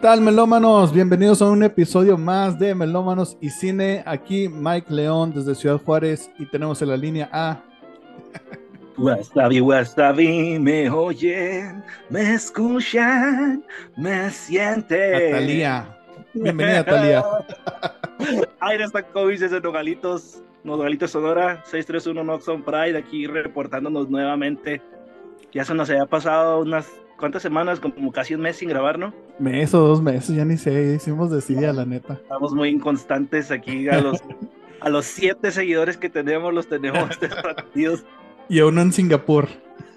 tal, melómanos? Bienvenidos a un episodio más de Melómanos y Cine. Aquí Mike León desde Ciudad Juárez y tenemos en la línea A. Wasabi, wasabi, me oyen, me escuchan, me sienten. Talía. Bienvenida, Talía. Aire está COVID desde Nogalitos, Nogalitos Sonora, 631 Noxon Pride, aquí reportándonos nuevamente. Ya se nos había pasado unas cuántas semanas, como casi un mes sin grabar, ¿no? Mes o dos meses, ya ni sé, hicimos decidir la neta. Estamos muy inconstantes aquí, a los, a los siete seguidores que tenemos, los tenemos despartidos. Y a uno en Singapur.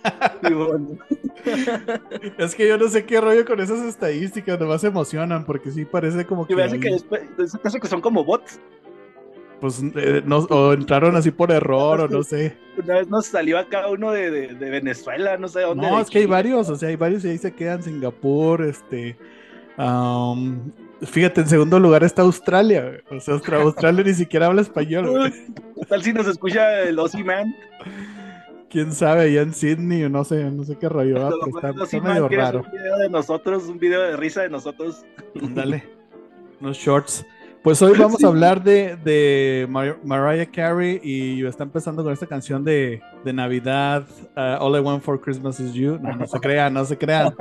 es que yo no sé qué rollo con esas estadísticas, nomás se emocionan porque sí parece como que. que después, que son como bots. Pues eh, no, o entraron así por error o no sé. Una vez nos salió acá uno de, de, Venezuela, no sé dónde. No, es que hay varios, o sea, hay varios y ahí se quedan Singapur, este. fíjate, en segundo lugar está Australia. O sea, Australia ni siquiera habla español. Tal si nos escucha el Ozzy Man quién sabe, allá en Sydney, no sé, no sé qué rollo. está, medio raro. Un video de nosotros, un video de risa de nosotros. Dale, unos shorts. Pues hoy vamos a hablar de, de Mariah Carey y está empezando con esta canción de, de Navidad, uh, All I Want for Christmas is You. No, no se crean, no se crean,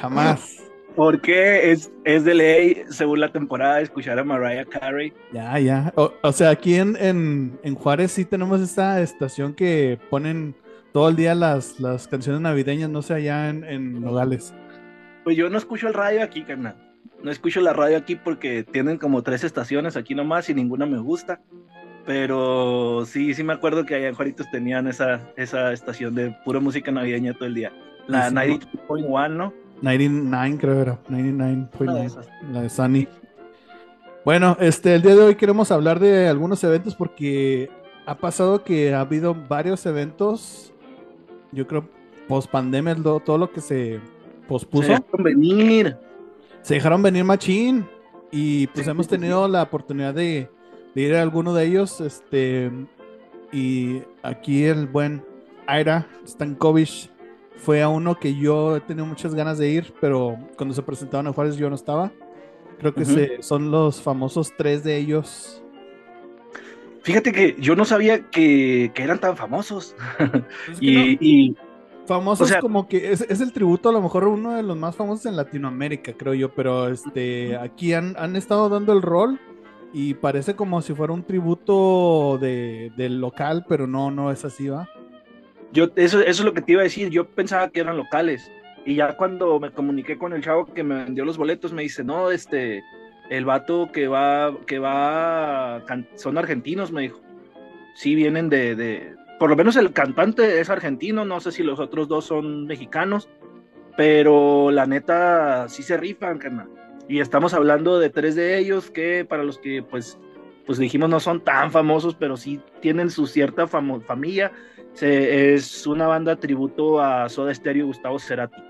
jamás. Porque es, es de ley, según la temporada, escuchar a Mariah Carey. Ya, ya. O, sea, aquí en, en, en Juárez sí tenemos esta estación que ponen todo el día las, las canciones navideñas, no sé, allá en, en Nogales. Pues yo no escucho el radio aquí, carnal. No escucho la radio aquí porque tienen como tres estaciones aquí nomás y ninguna me gusta. Pero sí, sí me acuerdo que allá en Juaritos tenían esa, esa estación de pura música navideña todo el día. La 92.1, ¿no? 99 creo era, 99.9, la de Sunny. Bueno, este, el día de hoy queremos hablar de algunos eventos porque ha pasado que ha habido varios eventos yo creo, post pandemia, todo lo que se pospuso. Se venir. Se dejaron venir machín. Y pues hemos tenido la oportunidad de, ir a alguno de ellos. Este, y aquí el buen Aira Stankovic fue a uno que yo he tenido muchas ganas de ir, pero cuando se presentaron a Juárez yo no estaba. Creo que son los famosos tres de ellos. Fíjate que yo no sabía que, eran tan famosos. y, famosos como que es, el tributo a lo mejor uno de los más famosos en Latinoamérica, creo yo, pero este aquí han, estado dando el rol y parece como si fuera un tributo de, del local, pero no, no es así, ¿va? Yo, eso, eso es lo que te iba a decir, yo pensaba que eran locales. Y ya cuando me comuniqué con el chavo que me vendió los boletos, me dice, no, este, el vato que va, que va, son argentinos, me dijo. Sí, vienen de, de, por lo menos el cantante es argentino, no sé si los otros dos son mexicanos, pero la neta sí se rifan, carnal. Y estamos hablando de tres de ellos que para los que pues, pues dijimos no son tan famosos, pero sí tienen su cierta familia. es una banda tributo a Soda Stereo y Gustavo Cerati.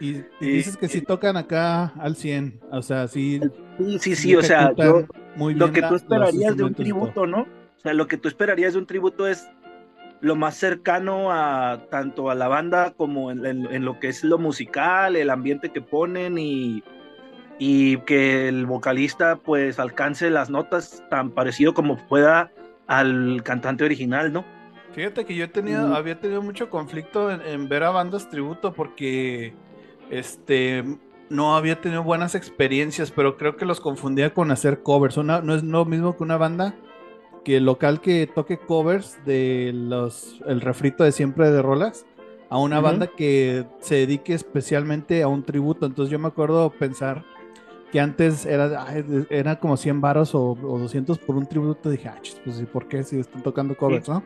Y, dices que si tocan acá al 100, o sea, sí. Sí, sí, sí, o sea, lo que tú esperarías de un tributo, ¿no? O sea, lo que tú esperarías de un tributo es lo más cercano a tanto a la banda como en, lo que es lo musical, el ambiente que ponen y, y que el vocalista pues alcance las notas tan parecido como pueda al cantante original, ¿no? Fíjate que yo he tenido, había tenido mucho conflicto en, ver a bandas tributo porque este, no había tenido buenas experiencias, pero creo que los confundía con hacer covers. no es lo mismo que una banda que el local que toque covers de los el refrito de siempre de rolas a una banda que se dedique especialmente a un tributo. Entonces yo me acuerdo pensar que antes era, era como 100 varos o, 200 por un tributo. Dije, ah, pues ¿y por qué si están tocando covers, no?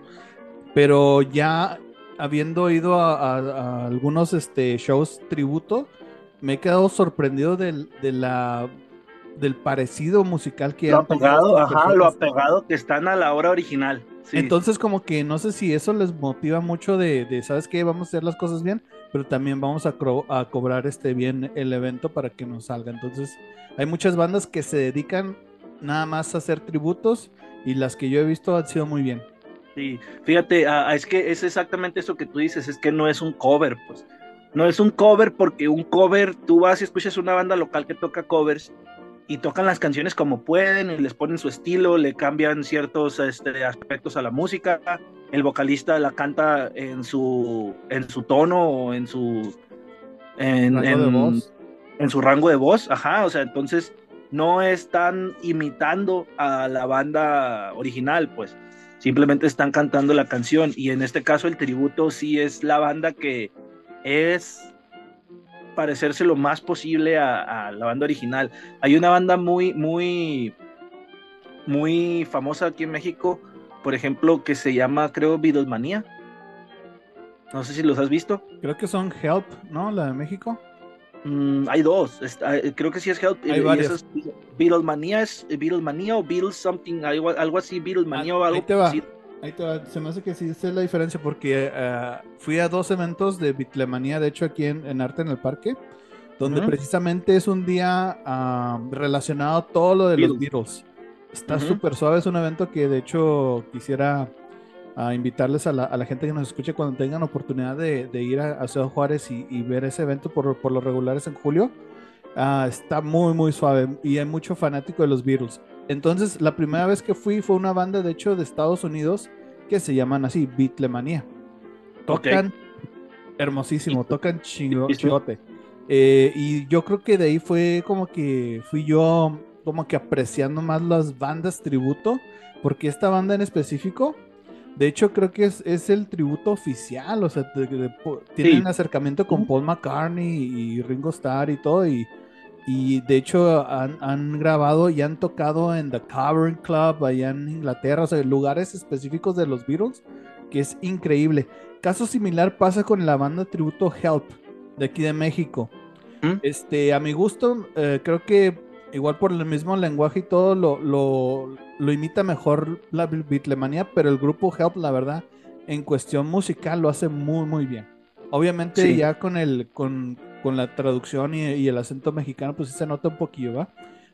Pero ya habiendo ido a, algunos este, shows tributo, me he quedado sorprendido de la, del parecido musical que lo apegado, ajá, lo apegado que están a la obra original. Entonces, como que no sé si eso les motiva mucho de, ¿sabes qué? Vamos a hacer las cosas bien, pero también vamos a, a cobrar este bien el evento para que nos salga. Entonces, hay muchas bandas que se dedican nada más a hacer tributos y las que yo he visto han sido muy bien. Sí, fíjate, es que es exactamente eso que tú dices, es que no es un cover, pues. no es un cover porque un cover, tú vas y escuchas una banda local que toca covers y tocan las canciones como pueden y les ponen su estilo, le cambian ciertos este, aspectos a la música, el vocalista la canta en su, en su tono o en su... En, en su rango de voz, ajá, o sea, entonces no están imitando a la banda original, pues simplemente están cantando la canción. Y en este caso el tributo sí es la banda que es parecerse lo más posible a, la banda original. Hay una banda muy, muy, muy famosa aquí en México, por ejemplo, que se llama, creo, Beatlemania. No sé si los has visto. Creo que son Help, ¿no? La de México. Mm, hay dos, eh, creo que sí es Help. Hay varios. Beatlemania es Beatlemania o Beatles something, algo, algo así, Beatlemania ah, o algo va. Ahí te va. Se me hace que sí, esa es la diferencia porque eh, fui a dos eventos de Beatlemania, de hecho aquí en, Arte en el Parque, donde precisamente es un día ah, relacionado a todo lo de los Beatles. Está súper suave, es un evento que de hecho quisiera a invitarles a la, a la, gente que nos escuche cuando tengan oportunidad de, de ir a, a, Ciudad Juárez y, y, ver ese evento por, por los regulares en julio. Uh, está muy, muy suave y hay mucho fanático de los Beatles. Entonces, la primera vez que fui fue una banda, de hecho, de Estados Unidos que se llaman así, Beatlemania. Tocan hermosísimo, tocan chingote. Eh, y yo creo que de ahí fue como que fui yo como que apreciando más las bandas tributo, porque esta banda en específico de hecho, creo que es, es el tributo oficial, o sea, tienen un acercamiento con Paul McCartney y Ringo Starr y todo, y, y de hecho han, han, grabado y han tocado en The Cavern Club allá en Inglaterra, o sea, lugares específicos de los Beatles, que es increíble. Caso similar pasa con la banda tributo Help, de aquí de México. ¿Mm? Este, a mi gusto, eh, creo que igual por el mismo lenguaje y todo, lo, lo, lo imita mejor la Beatlemania, pero el grupo Help, la verdad, en cuestión musical lo hace muy, muy bien. Obviamente ya con el, con, con la traducción y, el acento mexicano, pues se nota un poquillo, ¿va?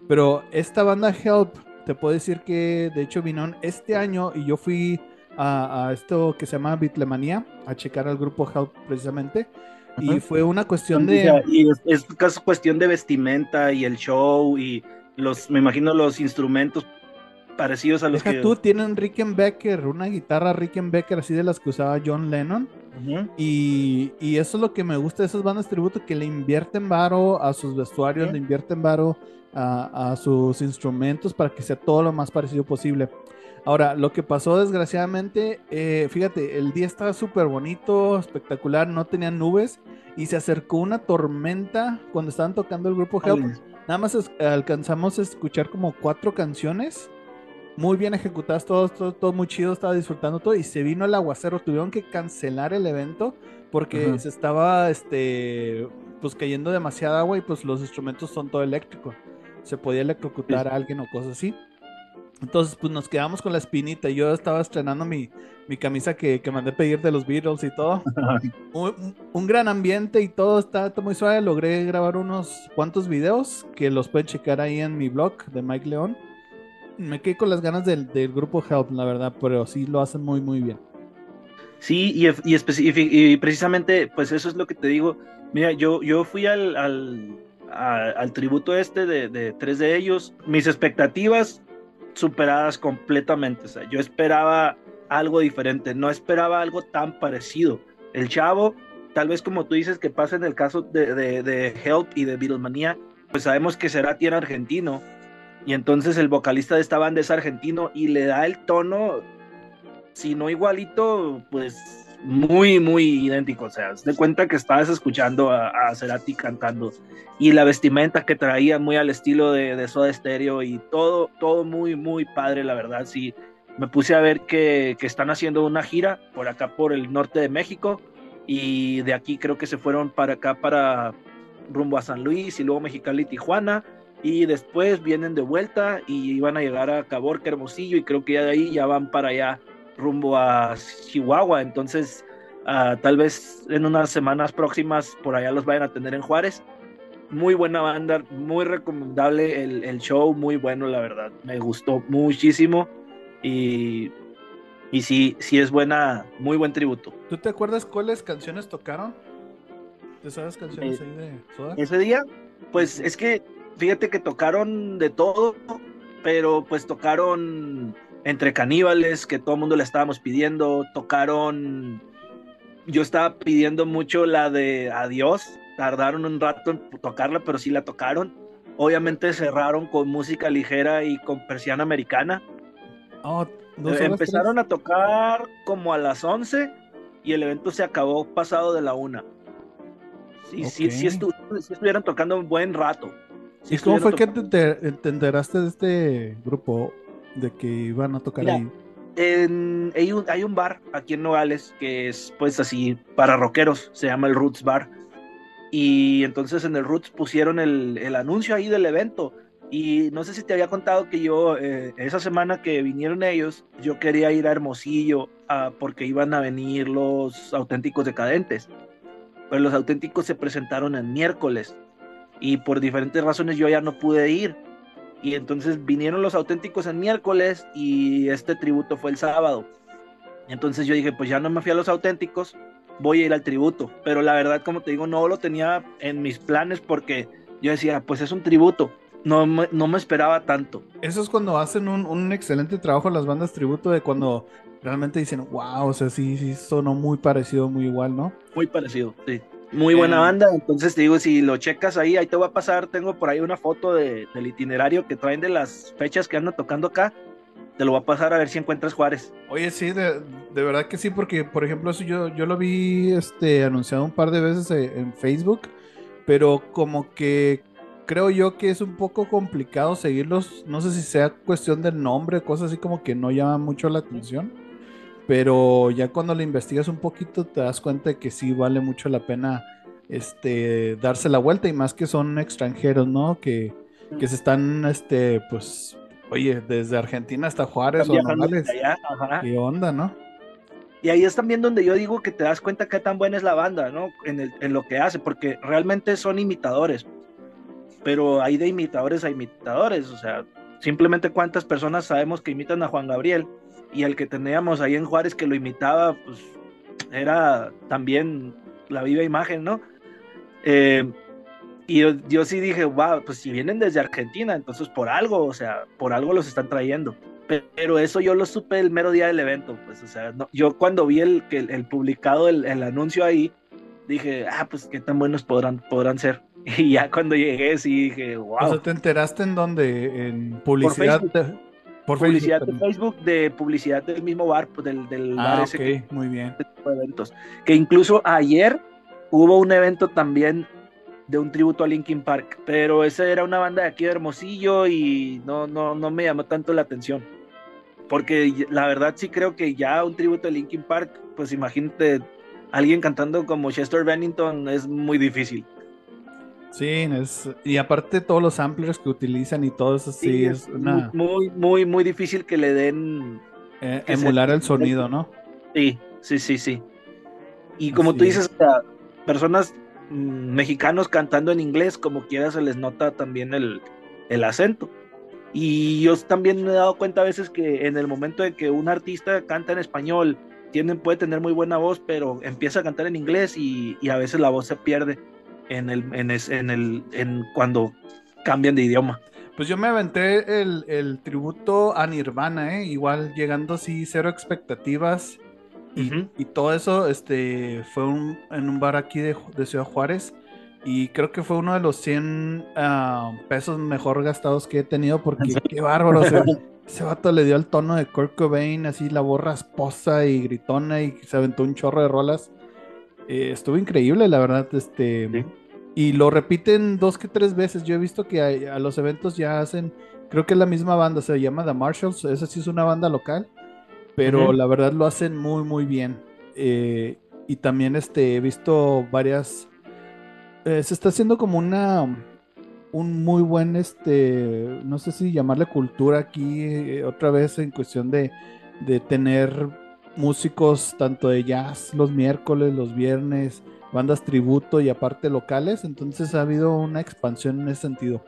Pero esta banda Help, te puedo decir que de hecho vino este año y yo fui a, a esto que se llama Beatlemania, a checar al grupo Help precisamente. Y fue una cuestión de. Y es, es, cuestión de vestimenta y el show y los, me imagino, los instrumentos parecidos a los que. tú, tienen Rickenbacker, una guitarra Rickenbacker así de las que usaba John Lennon. Y, y, eso es lo que me gusta de esas bandas tributo, que le invierten varo a sus vestuarios, le invierten varo a, a, sus instrumentos para que sea todo lo más parecido posible. Ahora, lo que pasó desgraciadamente, eh, fíjate, el día estaba súper bonito, espectacular, no tenía nubes y se acercó una tormenta cuando estaban tocando el grupo Help. Nada más alcanzamos a escuchar como cuatro canciones, muy bien ejecutadas, todo, todo, muy chido, estaba disfrutando todo y se vino el aguacero, tuvieron que cancelar el evento porque se estaba, este, pues cayendo demasiada agua y pues los instrumentos son todo eléctrico, se podía electrocutar a alguien o cosas así. Entonces, pues nos quedamos con la espinita. Yo estaba estrenando mi, mi camisa que, que, mandé pedir de los Beatles y todo. un, un, gran ambiente y todo está, muy suave. Logré grabar unos cuantos videos que los pueden checar ahí en mi blog de Mike León. Me quedé con las ganas del, del grupo Help, la verdad, pero sí lo hacen muy, muy bien. Sí, y, y, y, precisamente, pues eso es lo que te digo. Mira, yo, yo fui al, al, al tributo este de, de tres de ellos. Mis expectativas superadas completamente. O sea, yo esperaba algo diferente, no esperaba algo tan parecido. El chavo, tal vez como tú dices que pasa en el caso de, de, Help y de Beatlemania, pues sabemos que será tierra argentino. Y entonces el vocalista de esta banda es argentino y le da el tono, si no igualito, pues muy, muy idéntico. O sea, de cuenta que estabas escuchando a, a, Cerati cantando y la vestimenta que traía muy al estilo de, de Soda Stereo y todo, todo muy, muy padre, la verdad. Sí, me puse a ver que, que, están haciendo una gira por acá, por el norte de México y de aquí creo que se fueron para acá, para rumbo a San Luis y luego Mexicali, Tijuana. Y después vienen de vuelta y van a llegar a Caborca, Hermosillo, y creo que ya de ahí ya van para allá rumbo a Chihuahua, entonces uh, tal vez en unas semanas próximas por allá los vayan a tener en Juárez. Muy buena banda, muy recomendable el, el show, muy bueno la verdad, me gustó muchísimo y, y sí, sí es buena, muy buen tributo. ¿Tú te acuerdas cuáles canciones tocaron? ¿Te sabes canciones Eh, ahí de Soda? Ese día, pues es que fíjate que tocaron de todo, pero pues tocaron entre caníbales, que todo el mundo le estábamos pidiendo, tocaron, yo estaba pidiendo mucho la de Adiós, tardaron un rato en tocarla, pero sí la tocaron. Obviamente cerraron con música ligera y con persiana americana. Oh, Eh, Empezaron tres. a tocar como a las 11 y el evento se acabó pasado de la una. Sí, sí, sí, Ok. estu- sí estuvieron tocando un buen rato. Sí ¿Y cómo fue que te, te- te enteraste de este grupo de que iban a tocar Mira, ahí? En- hay, un, hay un bar aquí en Nogales que es pues así para rockeros, se llama el Roots Bar. Y entonces en el Roots pusieron el, el anuncio ahí del evento. Y no sé si te había contado que yo, eh, esa semana que vinieron ellos, yo quería ir a Hermosillo ah, porque iban a venir los auténticos decadentes. Pero los auténticos se presentaron el miércoles. Y por diferentes razones yo ya no pude ir. Y entonces vinieron los auténticos el miércoles y este tributo fue el sábado. Entonces yo dije, pues ya no me fui a los auténticos, voy a ir al tributo. Pero la verdad, como te digo, no lo tenía en mis planes porque yo decía, pues es un tributo. No me, no me esperaba tanto. Eso es cuando hacen un, un excelente trabajo las bandas tributo de cuando realmente dicen, wow, o sea, sí, sí, sonó muy parecido, muy igual, ¿no? Muy parecido, sí. Muy buena Eh. banda. Entonces te digo, si lo checas ahí, ahí te voy a pasar. Tengo por ahí una foto de- del itinerario que traen de las fechas que andan tocando acá. Te lo voy a pasar a ver si encuentras Juárez. Oye, sí, de, de verdad que sí, porque, por ejemplo, eso yo, yo lo vi este, anunciado un par de veces eh, en Facebook, pero como que creo yo que es un poco complicado seguirlos, no sé si sea cuestión del nombre, cosas así como que no llaman mucho la atención, pero ya cuando lo investigas un poquito te das cuenta de que sí vale mucho la pena este, darse la vuelta y más que son extranjeros, ¿no? Que, que se están, este, pues, oye, desde Argentina hasta Juárez o Nogales. ¿Qué onda, no? Y ahí es también donde yo digo que te das cuenta qué tan buena es la banda, ¿no? En, el- en lo que hace, porque realmente son imitadores. Pero hay de imitadores a imitadores, o sea, simplemente cuántas personas sabemos que imitan a Juan Gabriel y el que teníamos ahí en Juárez que lo imitaba, pues era también la viva imagen, ¿no? Eh, y yo, yo sí dije, wow, pues si vienen desde Argentina, entonces por algo, o sea, por algo los están trayendo pero eso yo lo supe el mero día del evento, pues, o sea, no- yo cuando vi el, el, el publicado, el, el anuncio ahí, dije, ah, pues qué tan buenos podrán, podrán ser. Y ya cuando llegué, sí dije, wow. O sea, ¿te enteraste en dónde? En publicidad. Facebook. Por publicidad Facebook de. Facebook, de publicidad del mismo bar, pues, del, del bar Ah, ese ok, que muy bien. tipo de eventos. Que incluso ayer hubo un evento también de un tributo a Linkin Park, pero esa era una banda de aquí de Hermosillo y no, no, no me llamó tanto la atención. Porque la verdad sí creo que ya un tributo a Linkin Park, pues imagínate alguien cantando como Chester Bennington es muy difícil. Sí, es, y aparte todos los samplers que utilizan y todo eso, sí, es una muy, muy, muy difícil que le den eh, que se- emular el sonido, ¿no? Sí, sí, sí, sí. Y como Así tú es. dices, personas mm, mexicanos cantando en inglés, como quiera se les nota también el, el acento. Y yo también me he dado cuenta a veces que en el momento de que un artista canta en español, tienen, puede tener muy buena voz, pero empieza a cantar en inglés y, y a veces la voz se pierde en el, en es- en el, en cuando cambian de idioma. Pues yo me aventé el, el tributo a Nirvana, ¿eh? Igual llegando así, cero expectativas. Y, Ujú. y todo eso este, fue un- en un bar aquí de, de Ciudad Juárez. Y creo que fue uno de los 100 ah, pesos mejor gastados que he tenido porque qué bárbaro. o sea, ese vato le dio el tono de Kurt Cobain, así la voz rasposa y gritona y se aventó un chorro de rolas. Eh, estuvo increíble, la verdad. Este, Sí. Y lo repiten dos que tres veces. Yo he visto que a, a los eventos ya hacen, creo que es la misma banda, se llama The Marshalls. Esa sí es una banda local, pero la verdad lo hacen muy, muy bien. Eh, y también este, he visto varias. eh, se está haciendo como una. Un muy buen, este, no sé si llamarle cultura aquí, eh, otra vez en cuestión de, de tener músicos tanto de jazz los miércoles, los viernes, bandas tributo y aparte locales, entonces ha habido una expansión en ese sentido.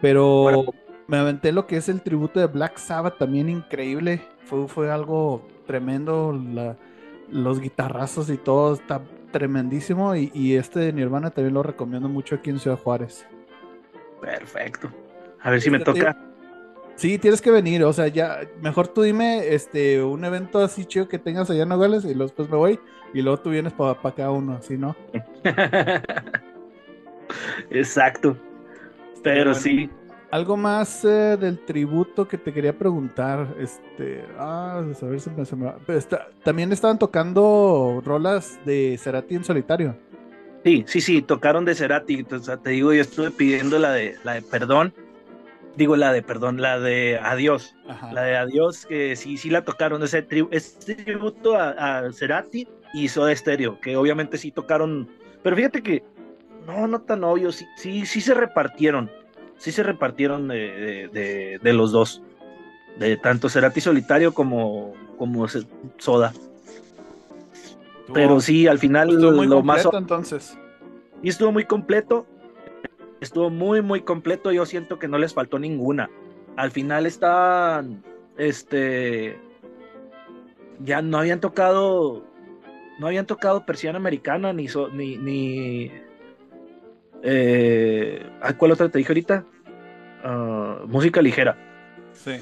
Pero Bueno. me aventé lo que es el tributo de Black Sabbath, también increíble, fue, fue algo tremendo, la- los guitarrazos y todo, está tremendísimo y, y este de Nirvana también lo recomiendo mucho aquí en Ciudad Juárez. Perfecto. A ver si me toca. Sí, tienes que venir, o sea, ya, mejor tú dime este un evento así chido que tengas allá en Nogales y después me voy y luego tú vienes para cada uno, así, ¿no? Exacto. Pero Bueno. sí. Algo más eh, del tributo que te quería preguntar, este, ah, a ver si me, se me va. Pero está- también estaban tocando rolas de Cerati en solitario. Sí, sí, sí, tocaron de Cerati. O sea, te digo, yo estuve pidiendo la de la de perdón. Digo la de perdón, la de adiós. Ajá. La de adiós, que sí, sí la tocaron. Ese tri- este tributo a, a Cerati y Soda Stereo, que obviamente sí tocaron. Pero fíjate que no, no tan obvio. Sí, sí, sí se repartieron. Sí se repartieron de, de- los dos. De tanto Cerati solitario como, como Soda. Pero sí, al final lo más entonces. y estuvo muy completo. Estuvo muy, muy completo. Yo siento que no les faltó ninguna. Al final estaban, este, ya no habían tocado, no habían tocado persiana americana ni, so- ni, ni, eh, ¿cuál otra te dije ahorita? Ah, música ligera. Sí.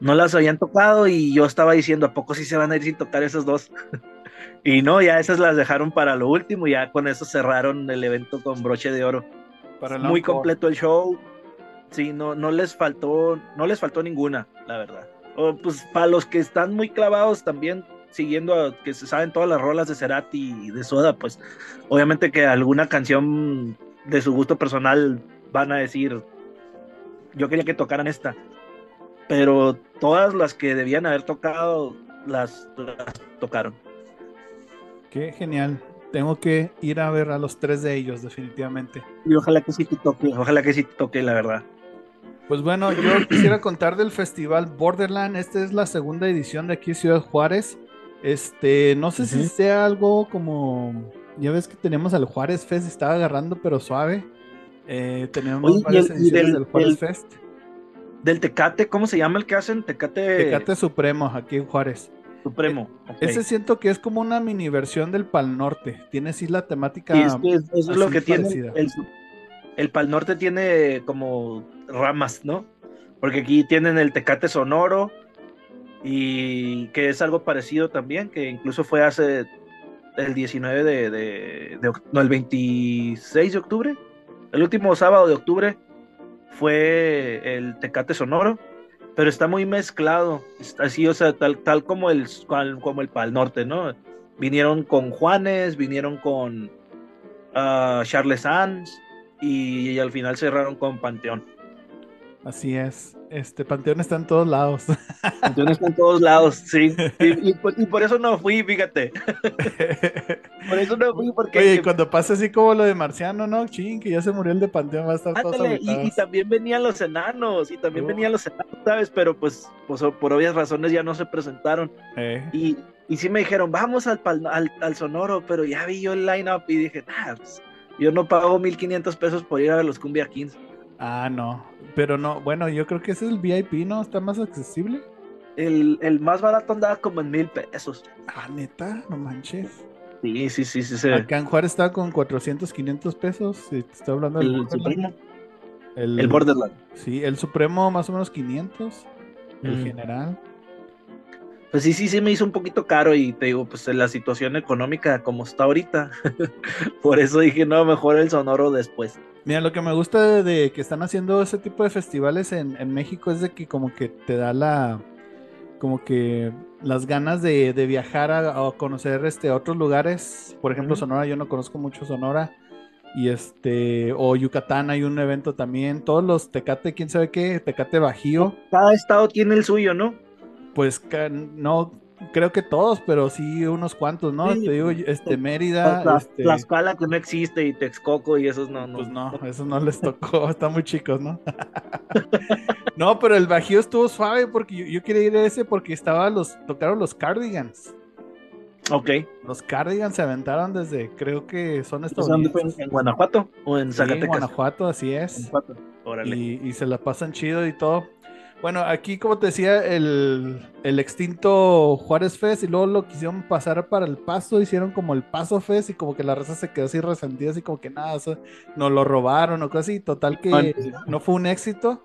No las habían tocado y yo estaba diciendo, ¿a poco sí se van a ir sin tocar esas dos? y no, ya esas las dejaron para lo último. y Ya con eso cerraron el evento con broche de oro Para muy encore. completo el show. Sí, no, no les faltó, no les faltó ninguna, la verdad. O, pues para los que están muy clavados también, siguiendo a, que se saben todas las rolas de Cerati y de Soda, pues obviamente que alguna canción de su gusto personal van a decir, yo quería que tocaran esta. Pero todas las que debían haber tocado, las, las tocaron. Qué genial. Tengo que ir a ver a los tres de ellos, definitivamente. Y ojalá que sí te toque, ojalá que sí te toque, la verdad. Pues bueno, yo quisiera contar del festival Borderland. Esta es la segunda edición de aquí en Ciudad Juárez. Este, no sé si sea algo como. Ya ves que tenemos al Juárez Fest, estaba agarrando, pero suave. Eh, tenemos Oye, varias el- ediciones del- del Juárez Fest. Del Tecate, ¿cómo se llama el que hacen? Tecate, Tecate Supremo, aquí en Juárez. Supremo. ok. Ese siento que es como una mini versión del Pal Norte. Tiene sí la temática. Sí, es que es- eso es lo que tiene. parecida. El, el Pal Norte tiene como ramas, ¿no? Porque aquí tienen el Tecate Sonoro y que es algo parecido también, que incluso fue hace el 19 de, de- de no, el 26 de octubre, el último sábado de octubre fue el Tecate Sonoro, pero está muy mezclado, así, o sea, tal, tal como el, como el Pal Norte, ¿no? Vinieron con Juanes, vinieron con ah, Charles Sanz y al final cerraron con Panteón. Así es. Este Panteón está en todos lados. Panteón está en todos lados, sí. Y, y por- y por eso no fui, fíjate. Por eso no fui, porque Oye, y cuando pasa así como lo de Marciano, ¿no? Ching, que ya se murió el de Panteón, va a estar Ándale, y, y también venían los enanos, y también Oh. venían los enanos, ¿sabes? Pero pues, pues, por obvias razones ya no se presentaron. Eh, Y, y sí me dijeron, vamos al, al, al Sonoro, pero ya vi yo el line-up y dije, nah, pues, yo no pago 1500 pesos por ir a ver los Cumbia Kings. Ah, no. Pero no, bueno, yo creo que ese es el VIP, ¿no? Está más accesible. El, el más barato andaba como en mil pesos. Ah, neta, no manches. Sí, sí, sí, sí. sí. Acá en Juárez está con 400, 500 pesos. Si te estoy hablando del El. Supremo, El, el Borderland. Sí, el Supremo más o menos 500. El Mm. general. Pues sí, sí, sí me hizo un poquito caro y te digo, pues en la situación económica como está ahorita. Por eso dije, no, mejor el Sonoro después. Mira, lo que me gusta de, de que están haciendo ese tipo de festivales en, en México es de que como que te da la, como que las ganas de, de viajar a, a conocer este otros lugares. Por ejemplo. Sonora, yo no conozco mucho Sonora. Y este, o Yucatán hay un evento también. Todos los Tecate, quién sabe qué, Tecate Bajío. Cada estado tiene el suyo, ¿no? Pues no creo que todos, pero sí unos cuantos, ¿no? Sí, Te digo, este Mérida, Tla- este, Tlaxcala que no existe y Texcoco y esos no, no. Pues no, eso no les tocó, están muy chicos, ¿no? no, pero el Bajío estuvo suave porque yo, yo quería ir a ese porque estaba los, tocaron los Cardigans. Ok. Los Cardigans se aventaron desde, creo que son ¿Entonces dónde fue? ¿En Guanajuato o en Sí, en Zacatecas? Guanajuato, así es. Guanajuato. Órale. Y, y se la pasan chido y todo. Bueno, aquí, como te decía, el, el, extinto Juárez Fest y luego lo quisieron pasar para el Paso, hicieron como el Paso Fest y como que la raza se quedó así resentida, así como que nada, eso, nos lo robaron o cosas así, total que no fue un éxito.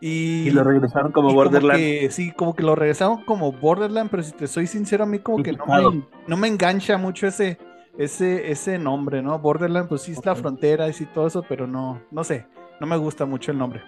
Y, lo regresaron como Borderland. sí, como que lo regresaron como Borderland, pero si te soy sincero, a mí como que no me, no me, engancha mucho ese, ese, ese nombre, ¿no? Borderland, pues sí es la frontera y sí todo eso, pero no, no sé, no me gusta mucho el nombre.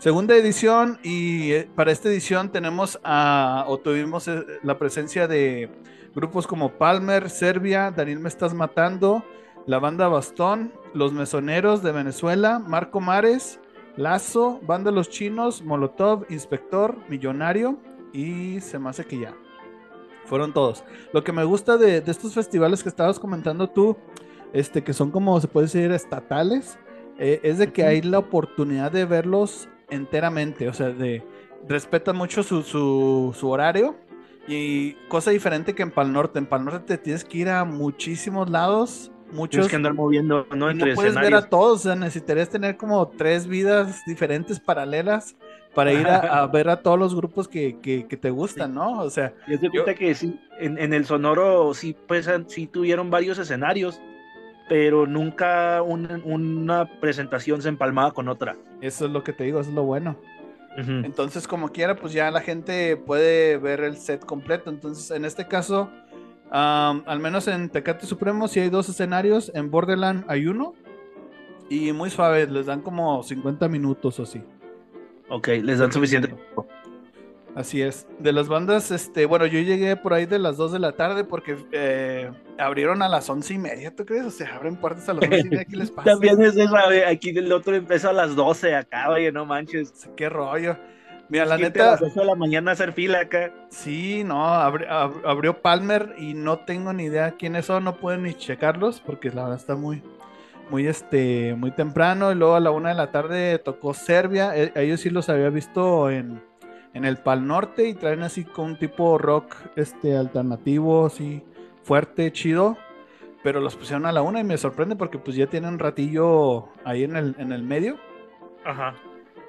Segunda edición y eh, para esta edición tenemos a, o tuvimos eh, la presencia de grupos como Palmer, Serbia, Daniel Me Estás Matando, la banda Bastón, Los Mesoneros de Venezuela, Marco Mares, Lazo, Banda Los Chinos, Molotov, Inspector, Millonario y se me hace que ya. Fueron todos. Lo que me gusta de, estos festivales que estabas comentando tú, este, que son como se puede decir estatales, eh, es de que hay la oportunidad de verlos enteramente, o sea, de respetan mucho su, su, horario y cosa diferente que en Pal Norte. En Pal Norte te tienes que ir a muchísimos lados, muchos. Tienes que andar moviendo, ¿no? No puedes ver a todos, o sea, necesitarías tener como tres vidas diferentes paralelas para ir a, ver a todos los grupos que, que, te gustan, ¿no? O sea. Y es de cuenta que sí, en, en, el Sonoro sí, pues sí tuvieron varios escenarios pero nunca una presentación se empalmaba con otra. Eso es lo que te digo, eso es lo bueno. Entonces, como quiera, pues ya la gente puede ver el set completo. Entonces, en este caso, al menos en Tecate Supremo, sí hay dos escenarios. En Borderland hay uno. Y muy suave, les dan como 50 minutos o así. Ok, les dan suficiente tiempo. Así es. De las bandas, este, bueno, yo llegué por ahí de las 2 de la tarde porque eh, abrieron a las once y media, ¿tú crees? O sea, abren puertas a las once y media, ¿qué les pasa? También es eso, aquí el otro empezó a las 12 acá, oye, no manches. Qué rollo. Mira, la neta. A de la mañana hacer fila acá. Sí, no, abrió Palmer y no tengo ni idea quiénes son, no pueden ni checarlos porque la verdad está muy, muy, este, muy temprano. Y luego a la una de la tarde tocó Serbia. E, ellos sí los había visto en en el Pal Norte y traen así con un tipo rock este alternativo, así fuerte, chido. Pero los pusieron a la una y me sorprende porque pues ya tienen un ratillo ahí en el, en el medio. Ajá.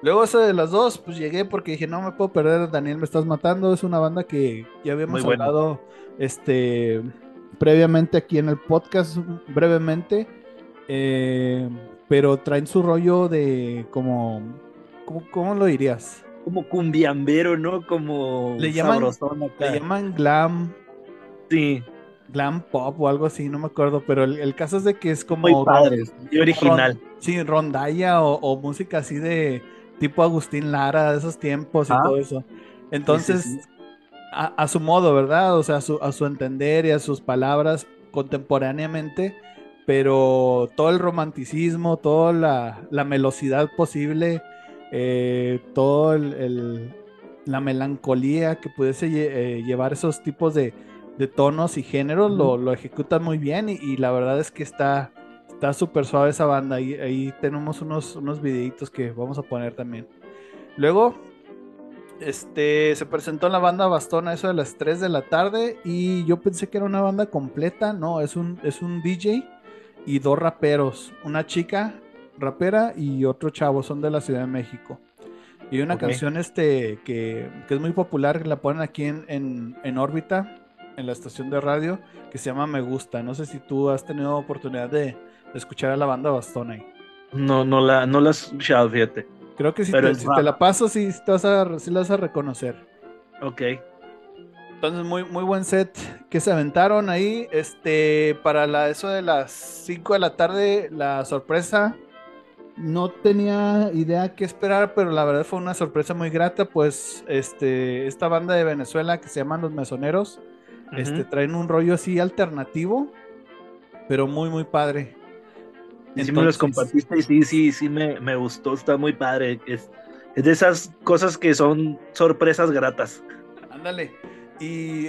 Luego ese de las dos, pues llegué porque dije, no me puedo perder, Daniel, me estás matando. Es una banda que ya habíamos hablado este, previamente aquí en el podcast, brevemente. Eh, pero traen su rollo de como, ¿cómo, cómo lo dirías? Como cumbiambero, ¿no? Como le llaman, le llaman glam. Sí. Glam pop o algo así, no me acuerdo, pero el, caso es de que es como... Muy padre, original. sí, rondalla o, música así de tipo Agustín Lara de esos tiempos y ah. todo eso. Entonces, A, su modo, ¿verdad? O sea, a su, a su entender y a sus palabras contemporáneamente, pero todo el romanticismo, toda la, la melosidad posible eh, todo el, la melancolía que pudiese eh, llevar esos tipos de, tonos y géneros, lo, lo, ejecutan muy bien y, la verdad es que está está súper suave esa banda. Ahí, ahí tenemos unos, unos videitos que vamos a poner también. Luego, este, se presentó la banda Bastón a eso de las 3 de la tarde y yo pensé que era una banda completa, no, es un, es un DJ y dos raperos, una chica rapera y otro chavo, son de la Ciudad de México. Y una canción este que, es muy popular, la ponen aquí en, en, órbita, en la estación de radio, que se llama Me Gusta. No sé si tú has tenido oportunidad de, escuchar a la banda Bastón ahí. No, no la, no la has escuchado, fíjate. Creo que si, te, si te, la paso, sí, te vas a, sí la vas a reconocer. Ok. Entonces, muy, muy buen set que se aventaron ahí. Este, para la, eso de las 5 de la tarde, la sorpresa no tenía idea qué esperar, pero la verdad fue una sorpresa muy grata, pues este, esta banda de Venezuela que se llaman Los Mesoneros, este, traen un rollo así alternativo, pero muy, muy padre. Y sí me los compartiste y sí, sí, sí me, gustó, está muy padre. Es, es de esas cosas que son sorpresas gratas. Ándale. Y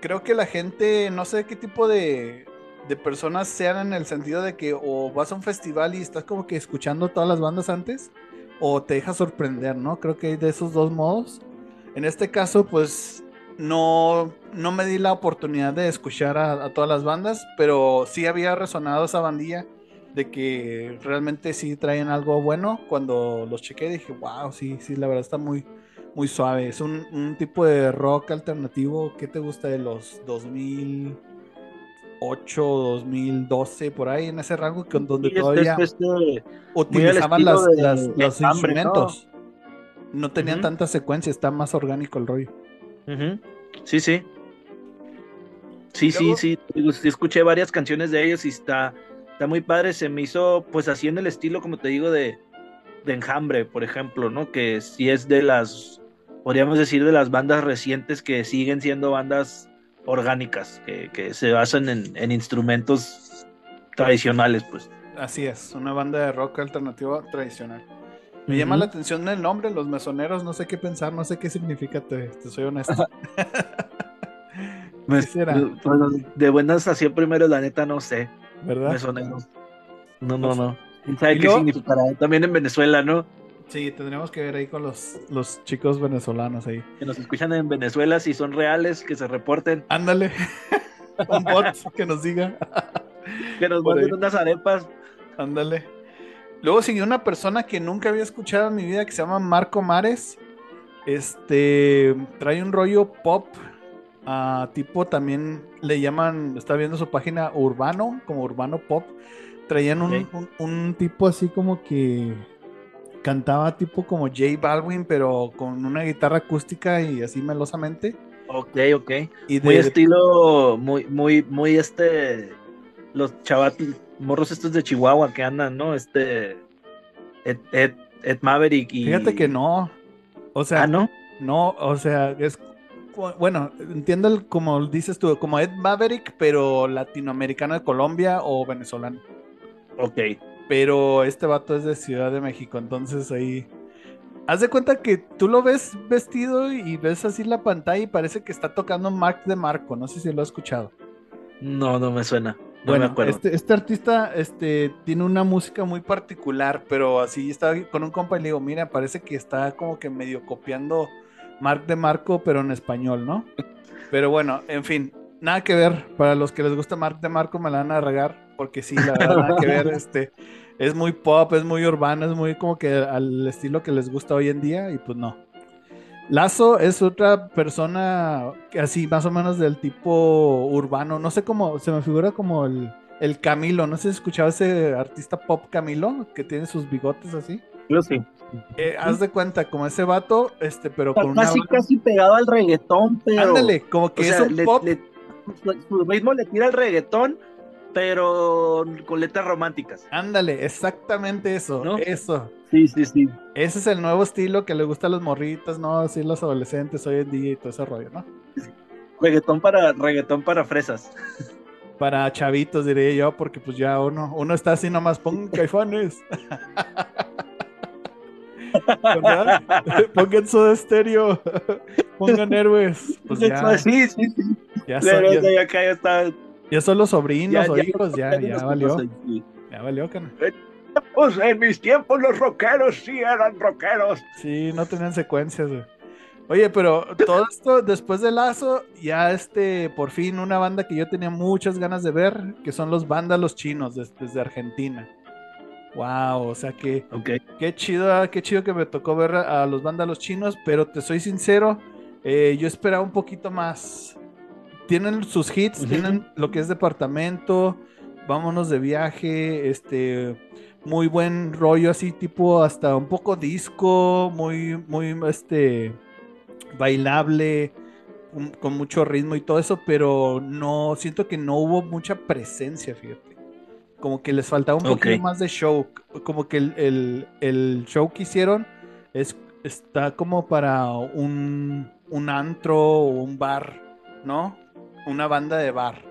creo que la gente, no sé qué tipo de, de personas sean en el sentido de que o vas a un festival y estás como que escuchando todas las bandas antes o te dejas sorprender, ¿no? Creo que hay de esos dos modos. En este caso, pues no, no me di la oportunidad de escuchar a, todas las bandas, pero sí había resonado esa bandilla de que realmente sí traen algo bueno. Cuando los chequé dije, wow, sí, sí, la verdad está muy, muy suave. Es un, un tipo de rock alternativo. ¿Qué te gusta de los 2008, 2012, por ahí en ese rango con donde Sí, todavía este- este- utilizaban las, de- las- de los Hambre, instrumentos? ¿no? tenían tanta secuencia, está más orgánico el rollo. Sí, sí. Sí, sí, sí, Escuché varias canciones de ellos y está, está muy padre. Se me hizo, pues así en el estilo, como te digo, de, de Enjambre, por ejemplo, ¿no? Que sí es de las, podríamos decir, de las bandas recientes que siguen siendo bandas orgánicas, que, que se basan en, en instrumentos tradicionales, pues. Así es, una banda de rock alternativo tradicional. Me llama la atención el nombre, los mesoneros, no sé qué pensar, no sé qué significa, te, te soy honesto. Pues, ¿Qué será? pues, de buenas hacia primero, la neta, no sé. ¿Verdad? Mesoneros. No, no, Pues, no. ¿Quién sabe y qué luego- significará? También en Venezuela, ¿no? Sí, tendríamos que ver ahí con los, los chicos venezolanos ahí. Que nos escuchan en Venezuela, si son reales, que se reporten, Ándale, un bot que nos diga. que nos manden unas arepas. Ándale. Luego siguió una persona que nunca había escuchado en mi vida que se llama Marco Mares. Este trae un rollo pop. ah, tipo también le llaman, está viendo su página urbano, como urbano pop. Traían un- un tipo así como que cantaba tipo como J Balvin, pero con una guitarra acústica y así melosamente. Ok, ok. Y Muy estilo, muy, muy, muy este. Los chavatos, morros estos de Chihuahua que andan, ¿no? Este. Ed, Ed, Ed Maverick y. fíjate que no. O sea, Ah, ¿no? No, o sea, es bueno, entiendo el, como dices tú, como Ed Maverick, pero latinoamericano de Colombia o venezolano. Ok. Pero este vato es de Ciudad de México, entonces ahí. Haz de cuenta que tú lo ves vestido y ves así la pantalla y parece que está tocando Mark de Marco. No sé si lo has escuchado. No, no me suena. No bueno, me acuerdo. Este, este artista este, tiene una música muy particular, pero así estaba con un compa y le digo, mira, parece que está como que medio copiando Mark de Marco, pero en español, ¿no? Pero bueno, en fin, nada que ver. Para los que les gusta Mark de Marco me la van a regar, porque sí, la verdad, nada que ver. Este, es muy pop, es muy urbano, es muy como que al estilo que les gusta hoy en día, y pues no. Lazo es otra persona que así más o menos del tipo urbano, no sé cómo, se me figura como el, el Camilo, no sé si escuchaba ese artista pop Camilo, que tiene sus bigotes así. Yo sí. Eh, haz de cuenta, como ese vato, este, pero con una... Casi, casi pegado al reggaetón, pero. Ándale, como O que sea, es un le- pop, le- su, su ritmo le tira al reggaetón, pero con letras románticas. ándale, exactamente eso, ¿No? eso. Sí, sí, sí. Ese es el nuevo estilo que le gusta a los morritos, ¿no? Así los adolescentes hoy en día y todo ese rollo, ¿no? Reggaetón para, reggaetón para fresas. Para chavitos, diría yo, porque pues ya uno, uno está así nomás, pongan caifanes. Pongan su estéreo, pongan héroes. Pues ya, Sí, sí, sí. ya, son, ya, ya acá ya está. Ya son los sobrinos Ya- o ya- hijos, ya, ya valió, ya valió, cana. Pues en mis tiempos los rockeros sí eran rockeros. Sí, no tenían secuencias, güey. Oye, pero todo esto después de Lazo, ya este, por fin una banda que yo tenía muchas ganas de ver, que son los Vándalos Chinos des- desde Argentina. Wow, o sea que qué chido, ah, qué chido que me tocó ver a, a los Vándalos Chinos, pero te soy sincero, eh, yo esperaba un poquito más. Tienen sus hits, tienen lo que es departamento, vámonos de viaje, este, muy buen rollo así, tipo hasta un poco disco, muy, muy, este, bailable, un- con mucho ritmo y todo eso, pero no, siento que no hubo mucha presencia, fíjate. Como que les faltaba un poquito más de show, como que el, el- el show que hicieron es, está como para un, un antro o un bar, ¿no? Una banda de bar.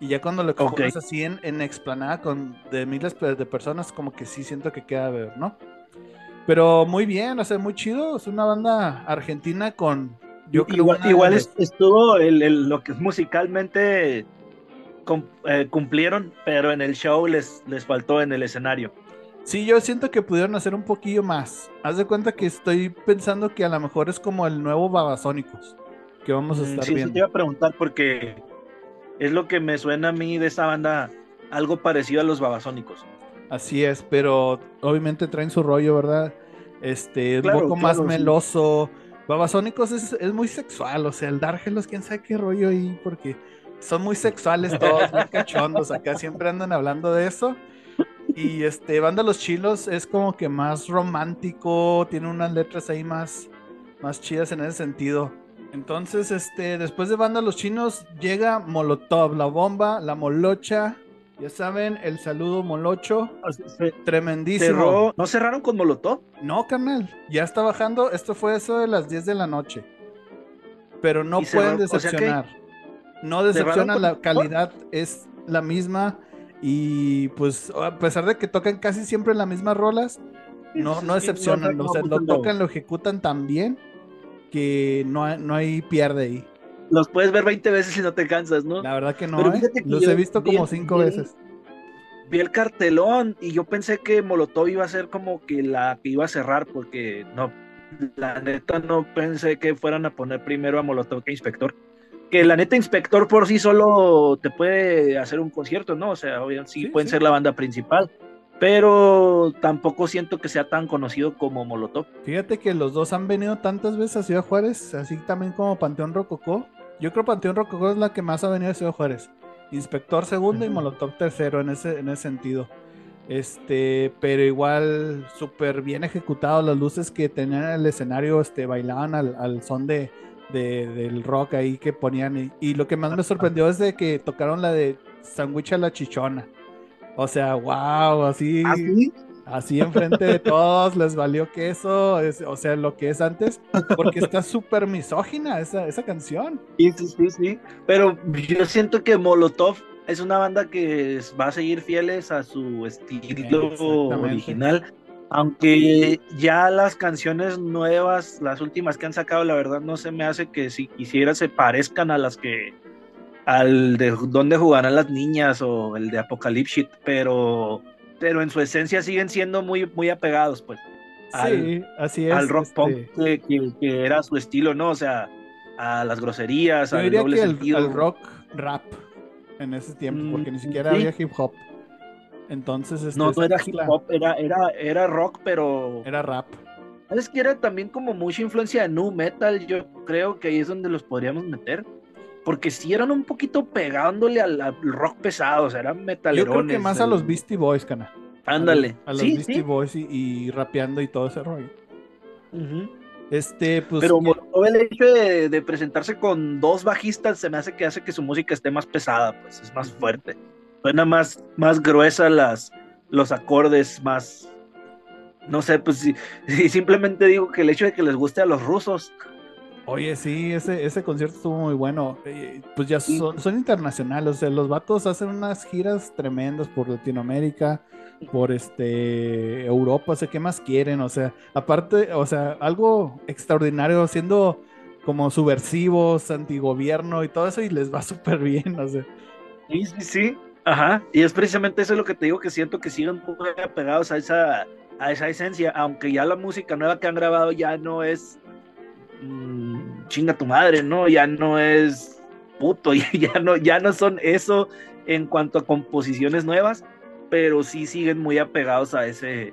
Y ya cuando lo Ok. pones así en, en explanada con de miles de personas, como que sí siento que queda a ver, ¿no? Pero muy bien, o sea, muy chido. Es una banda argentina con. Yo creo igual de igual es- estuvo el, el- lo que es musicalmente eh, cumplieron, pero en el show les, les faltó en el escenario. Sí, yo siento que pudieron hacer un poquillo más. Haz de cuenta que estoy pensando que a lo mejor es como el nuevo Babasónicos que vamos a Mm, estar Sí, sí, viendo. te iba a preguntar porque es lo que me suena a mí de esa banda, algo parecido a los babasónicos. Así es, pero obviamente traen su rollo, ¿verdad? Este, Claro, un poco más sí. meloso, Babasónicos es, es muy sexual, o sea, el Dárgelos, quién sabe qué rollo ahí, porque son muy sexuales todos, muy cachondos, acá siempre andan hablando de eso. Y este, Banda Los Chilos es como que más romántico, tiene unas letras ahí más, más chidas en ese sentido. Entonces, este, después de Banda Los Chinos llega Molotov, la bomba, la molocha. Ya saben, el saludo molocho. Tremendísimo. ¿No cerraron con Molotov? No, carnal. Ya está bajando. Esto fue eso de las 10 de la noche. Pero no pueden decepcionar. no decepcionan, la calidad es la misma. Y pues, a pesar de que tocan casi siempre las mismas rolas, no, no decepcionan. o sea, lo tocan, lo ejecutan tan bien que no, no hay pierde ahí. Los puedes ver 20 veces y no te cansas, ¿no? La verdad que no. ¿eh? Los he visto como 5 veces. Vi el cartelón y yo pensé que Molotov iba a ser como que la que iba a cerrar, porque no, la neta no pensé que fueran a poner primero a Molotov que Inspector. Que la neta Inspector por sí solo te puede hacer un concierto, ¿no? O sea, obviamente sí, pueden ser la banda principal pero tampoco siento que sea tan conocido como Molotov. Fíjate que los dos han venido tantas veces a Ciudad Juárez, así también como Panteón Rococó. Yo creo Panteón Rococó es la que más ha venido a Ciudad Juárez. Inspector segundo y Molotov tercero en ese, en ese sentido. Este, pero igual súper bien ejecutado. Las luces que tenían en el escenario este, bailaban al, son de, del rock ahí que ponían. Y, lo que más me sorprendió es de que tocaron la de Sandwich a la Chichona. O sea, wow, así. ¿Así? ¿Ah, así enfrente de todos les valió queso, o sea, lo que es antes, porque está súper misógina esa, esa canción. Sí, sí, sí, sí. Pero yo siento que Molotov es una banda que va a seguir fieles a su estilo original. Aunque ya las canciones nuevas, las últimas que han sacado, la verdad no se me hace que si quisiera se parezcan a las que al de dónde jugarán las niñas o el de Apocalypse, pero, pero en su esencia siguen siendo muy, muy apegados, pues. Al, así es. Al rock este punk que, era su estilo, ¿no? O sea, a las groserías, al doble sentido. Al rock rap en ese tiempo, mm, porque ni siquiera había hip hop. Entonces, este, no, no era hip hop, era, era, era rock, pero. Era rap. Es que era también como mucha influencia de nu metal, yo creo que ahí es donde los podríamos meter porque sí eran un poquito pegándole al, rock pesado, o sea, eran metalerones. Yo creo que más a los Beastie Boys, cana. Ándale. A, los Beastie Boys y, rapeando y todo ese rollo. Este, pues. Pero el hecho de, presentarse con dos bajistas se me hace que hace que su música esté más pesada, pues es más fuerte. Suena más, más gruesa las, los acordes, más. No sé, pues simplemente digo que el hecho de que les guste a los rusos Oye, sí, ese, ese concierto estuvo muy bueno. Eh, pues ya son, internacionales, o sea, los vatos hacen unas giras tremendas por Latinoamérica, por este Europa, o sea, ¿qué más quieren? O sea, aparte, o sea, algo extraordinario, siendo como subversivos, antigobierno y todo eso, y les va súper bien, o sea. Sí, sí, sí. Ajá. Y es precisamente eso lo que te digo que siento que siguen muy apegados a esa, a esa esencia, aunque ya la música nueva que han grabado ya no es Mm, chinga tu madre, ¿no? Ya no es puto, ya no, ya no son eso en cuanto a composiciones nuevas, pero sí siguen muy apegados a ese,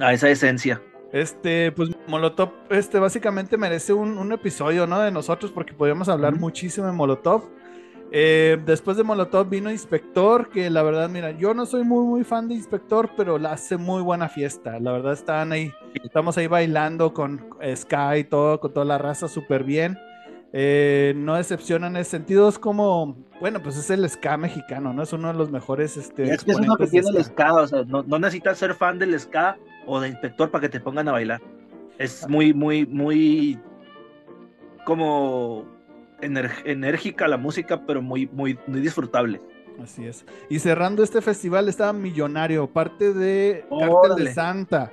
a esa esencia. Este, pues Molotov, este básicamente merece un, episodio, ¿no? De nosotros, porque podríamos hablar muchísimo de Molotov. Eh, después de Molotov vino Inspector, que la verdad, mira, yo no soy muy, muy fan de Inspector, pero la hace muy buena fiesta. La verdad, están ahí, estamos ahí bailando con Sky y todo, con toda la raza súper bien. Eh, no decepcionan en ese sentido, es como, bueno, pues es el ska mexicano, ¿no? Es uno de los mejores. Este, es que es uno que tiene el ska, o sea, no, no necesitas ser fan del ska o de Inspector para que te pongan a bailar. Es muy, muy, muy como enérgica la música, pero muy, muy, muy disfrutable. Así es. Y cerrando este festival estaba Millonario, parte de Cártel de Santa.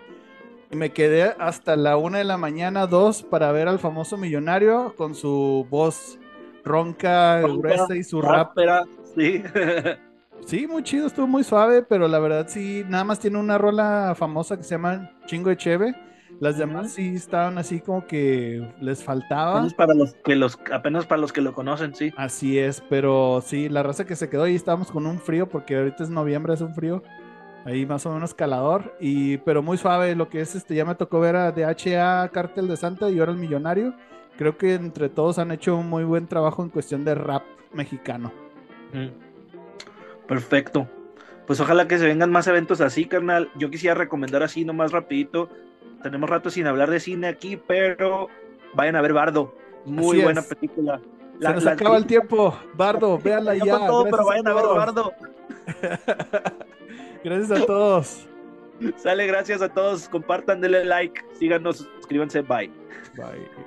Y me quedé hasta la una de la mañana, dos, para ver al famoso Millonario con su voz ronca, gruesa y su rap. Sí. sí, muy chido, estuvo muy suave, pero la verdad sí, nada más tiene una rola famosa que se llama Chingo de Cheve las demás sí estaban así como que les faltaba. Apenas para los que los, apenas para los que lo conocen, sí. Así es, pero sí, la raza que se quedó y estábamos con un frío, porque ahorita es noviembre, es un frío. ahí más o menos calador, y, pero muy suave lo que es, este, ya me tocó ver a DHA, Cártel de Santa y ahora el Millonario. Creo que entre todos han hecho un muy buen trabajo en cuestión de rap mexicano. Perfecto. Pues ojalá que se vengan más eventos así, carnal. Yo quisiera recomendar así nomás rapidito. Tenemos rato sin hablar de cine aquí, pero vayan a ver Bardo. Muy buena película. se nos acaba el tiempo. Bardo, véanla ya. pero vayan a, ver Bardo. gracias a todos. Sale, gracias a todos. Compartan, denle like, síganos, suscríbanse. Bye. Bye.